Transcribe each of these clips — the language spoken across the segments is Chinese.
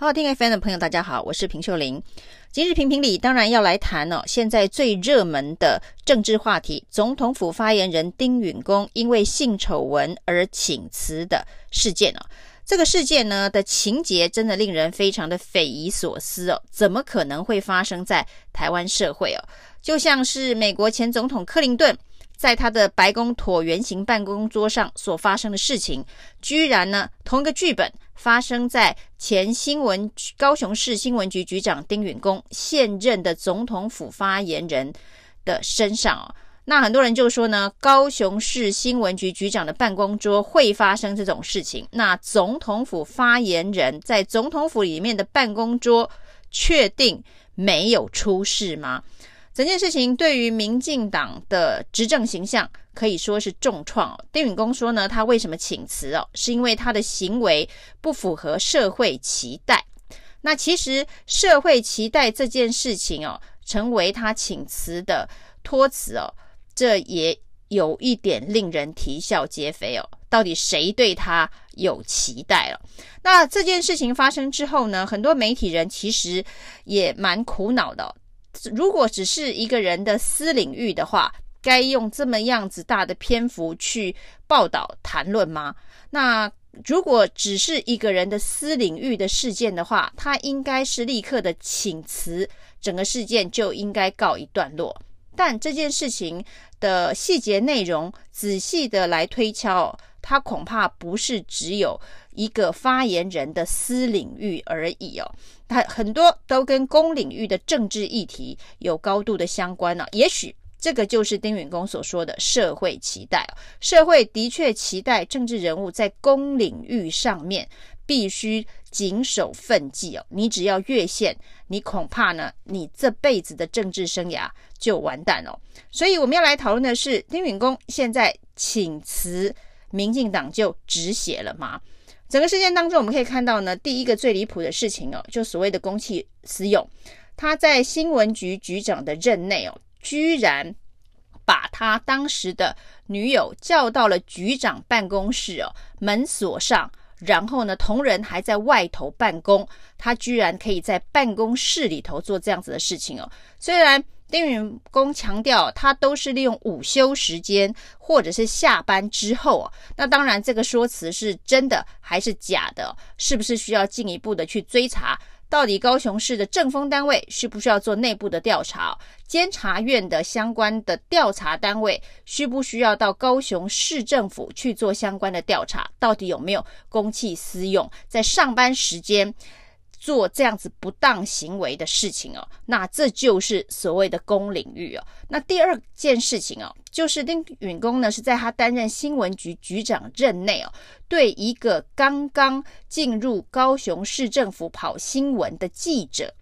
好好听 FM 的朋友，大家好，我是平秀玲。今日评评理，当然要来谈哦，现在最热门的政治话题——总统府发言人丁允恭因为性丑闻而请辞的事件哦。这个事件呢的情节真的令人非常的匪夷所思哦，怎么可能会发生在台湾社会哦？就像是美国前总统克林顿。在他的白宫椭圆形办公桌上所发生的事情，居然呢，同一个剧本发生在前新闻高雄市新闻局局长丁允恭现任的总统府发言人的身上哦。那很多人就说呢，高雄市新闻局局长的办公桌会发生这种事情，那总统府发言人在总统府里面的办公桌确定没有出事吗？整件事情对于民进党的执政形象可以说是重创。哦丁允恭说呢，他为什么请辞哦？是因为他的行为不符合社会期待。那其实社会期待这件事情哦，成为他请辞的托词哦，这也有一点令人啼笑皆非哦。到底谁对他有期待了？那这件事情发生之后呢，很多媒体人其实也蛮苦恼的。如果只是一个人的私领域的话，该用这么样子大的篇幅去报道谈论吗？那如果只是一个人的私领域的事件的话，他应该是立刻的请辞，整个事件就应该告一段落。但这件事情的细节内容仔细的来推敲，他恐怕不是只有一个发言人的私领域而已哦。他很多都跟公领域的政治议题有高度的相关呢、也许这个就是丁允恭所说的社会期待哦。社会的确期待政治人物在公领域上面必须谨守分际哦。你只要越线，你恐怕呢，你这辈子的政治生涯就完蛋了。所以我们要来讨论的是，丁允恭现在请辞，民进党就止血了吗？整个事件当中，我们可以看到呢，第一个最离谱的事情哦，就所谓的公器私用，他在新闻局局长的任内哦，居然把他当时的女友叫到了局长办公室哦，门锁上，然后呢，同仁还在外头办公，他居然可以在办公室里头做这样子的事情哦，虽然。丁允恭强调，他都是利用午休时间或者是下班之后。那当然，这个说辞是真的还是假的？是不是需要进一步的去追查？到底高雄市的政风单位需不需要做内部的调查？监察院的相关的调查单位需不需要到高雄市政府去做相关的调查？到底有没有公器私用？在上班时间？做这样子不当行为的事情哦，那这就是所谓的公领域哦。那第二件事情哦，就是丁允恭呢是在他担任新闻局局长任内哦，对一个刚刚进入高雄市政府跑新闻的记者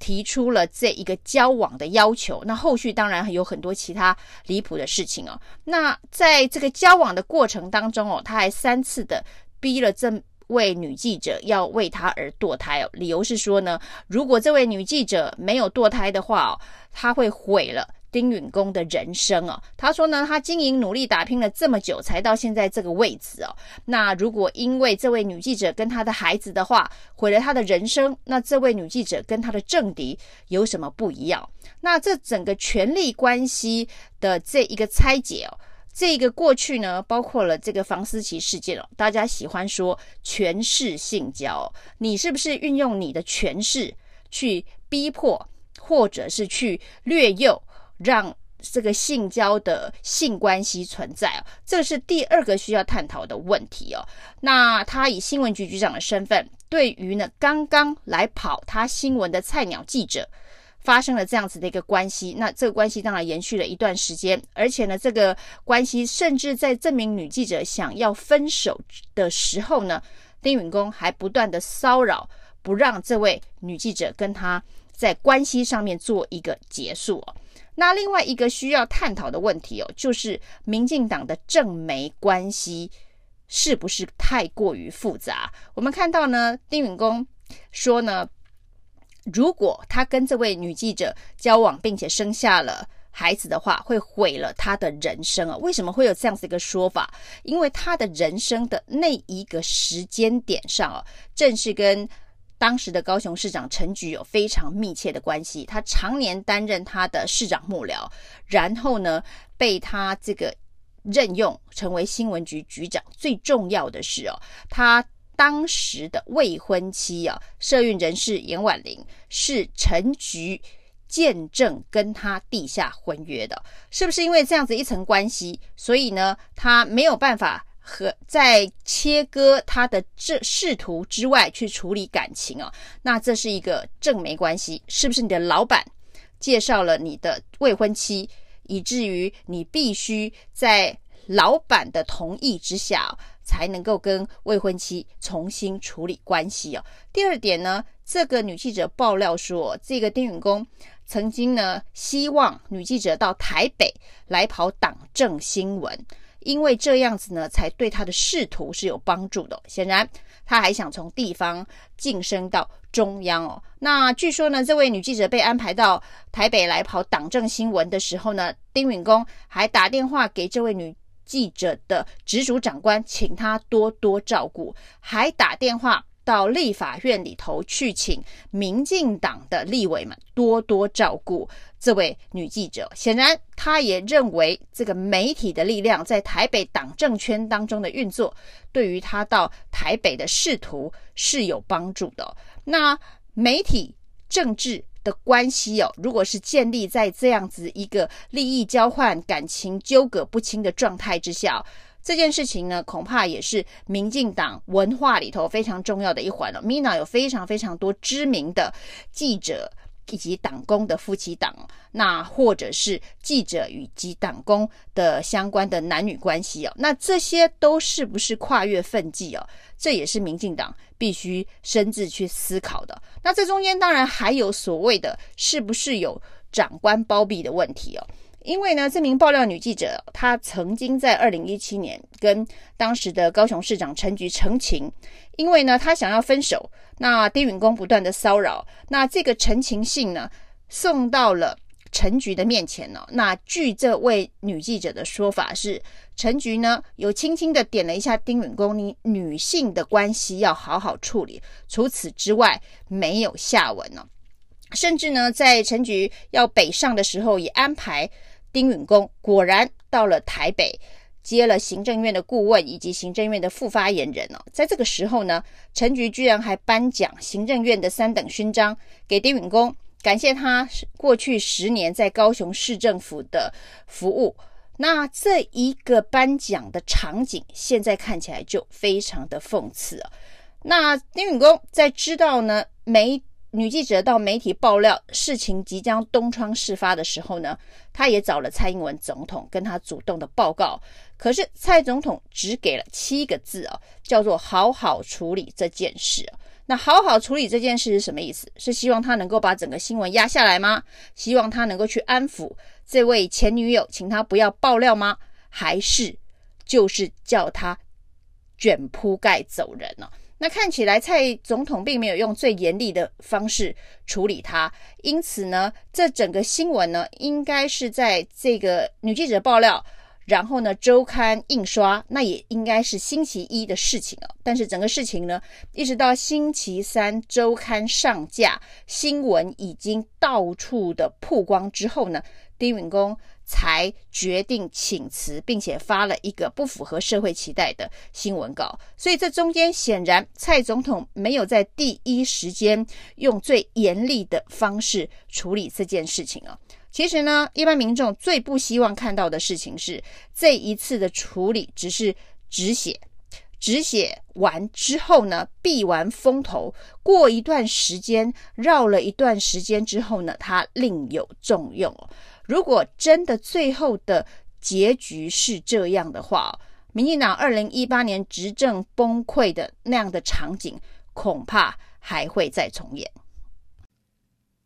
提出了这一个交往的要求。那后续当然还有很多其他离谱的事情哦。那在这个交往的过程当中哦，他还三次的逼了这。位女记者要为他而堕胎哦，理由是说呢，如果这位女记者没有堕胎的话哦，他会毁了丁允恭的人生哦。他说呢，他经营努力打拼了这么久，才到现在这个位置哦。那如果因为这位女记者跟他的孩子的话，毁了他的人生，那这位女记者跟他的政敌有什么不一样？那这整个权力关系的这一个拆解哦。这个过去呢，包括了这个房思琪事件哦，大家喜欢说权势性交，你是不是运用你的权势去逼迫，或者是去掠诱，让这个性交的性关系存在哦？这是第二个需要探讨的问题哦。那他以新闻局局长的身份，对于呢刚刚来跑他新闻的菜鸟记者。发生了这样子的一个关系，那这个关系当然延续了一段时间，而且呢，这个关系甚至在这名女记者想要分手的时候呢，丁允恭还不断的骚扰，不让这位女记者跟他在关系上面做一个结束哦。那另外一个需要探讨的问题哦，就是民进党的政媒关系是不是太过于复杂？我们看到呢，丁允恭说呢。如果他跟这位女记者交往，并且生下了孩子的话，会毁了他的人生啊？为什么会有这样子一个说法？因为他的人生的那一个时间点上啊，正是跟当时的高雄市长陈菊有非常密切的关系，他常年担任他的市长幕僚，然后呢被他这个任用成为新闻局局长。最重要的是哦，他当时的未婚妻啊，社运人士颜婉玲是陈菊见证跟他缔下婚约的，是不是因为这样子一层关系，所以呢他没有办法？和在切割他的这仕途之外去处理感情啊，那这是一个正媒关系，是不是你的老板介绍了你的未婚妻，以至于你必须在老板的同意之下才能够跟未婚妻重新处理关系哦。第二点呢，这个女记者爆料说，这个丁允恭曾经呢希望女记者到台北来跑党政新闻。因为这样子呢，才对他的仕途是有帮助的。显然，他还想从地方晋升到中央哦。那据说呢，这位女记者被安排到台北来跑党政新闻的时候呢，丁允恭还打电话给这位女记者的直属长官，请她多多照顾，还打电话。到立法院里头去，请民进党的立委们多多照顾这位女记者。显然，他也认为这个媒体的力量在台北党政圈当中的运作，对于他到台北的仕途是有帮助的。那媒体政治的关系哦，如果是建立在这样子一个利益交换、感情纠葛不清的状态之下。这件事情呢，恐怕也是民进党文化里头非常重要的一环了。米娜有非常非常多知名的记者以及党工的夫妻档，那或者是记者与及党工的相关的男女关系哦，那这些都是不是跨越分际哦？这也是民进党必须深自去思考的。那这中间当然还有所谓的是不是有长官包庇的问题哦？因为呢，这名爆料女记者，她曾经在二零一七年跟当时的高雄市长陈菊陈情，因为呢，他想要分手，那丁允恭不断的骚扰，那这个陈情信呢，送到了陈菊的面前呢。那据这位女记者的说法是，陈菊呢有轻轻的点了一下丁允恭，你女性的关系要好好处理，除此之外没有下文呢。甚至呢，在陈菊要北上的时候，也安排。丁允恭果然到了台北，接了行政院的顾问以及行政院的副发言人哦。在这个时候呢，陈菊居然还颁奖行政院的三等勋章给丁允恭，感谢他过去十年在高雄市政府的服务。那这一个颁奖的场景，现在看起来就非常的讽刺啊。那丁允恭在知道呢没。女记者到媒体爆料事情即将东窗事发的时候呢，她也找了蔡英文总统跟他主动的报告。可是蔡总统只给了七个字哦，叫做“好好处理这件事”。那“好好处理这件事”是什么意思？是希望他能够把整个新闻压下来吗？希望他能够去安抚这位前女友，请他不要爆料吗？还是就是叫他卷铺盖走人呢？那看起来蔡总统并没有用最严厉的方式处理他，因此呢，这整个新闻呢，应该是在这个女记者爆料，然后呢，周刊印刷，那也应该是星期一的事情了。但是整个事情呢，一直到星期三周刊上架，新闻已经到处的曝光之后呢，丁允恭。才决定请辞，并且发了一个不符合社会期待的新闻稿。所以这中间显然蔡总统没有在第一时间用最严厉的方式处理这件事情啊。其实呢，一般民众最不希望看到的事情是这一次的处理只是止血，止血完之后呢，避完风头，过一段时间，绕了一段时间之后呢，他另有重用。如果真的最后的结局是这样的话，民进党二零一八年执政崩溃的那样的场景，恐怕还会再重演。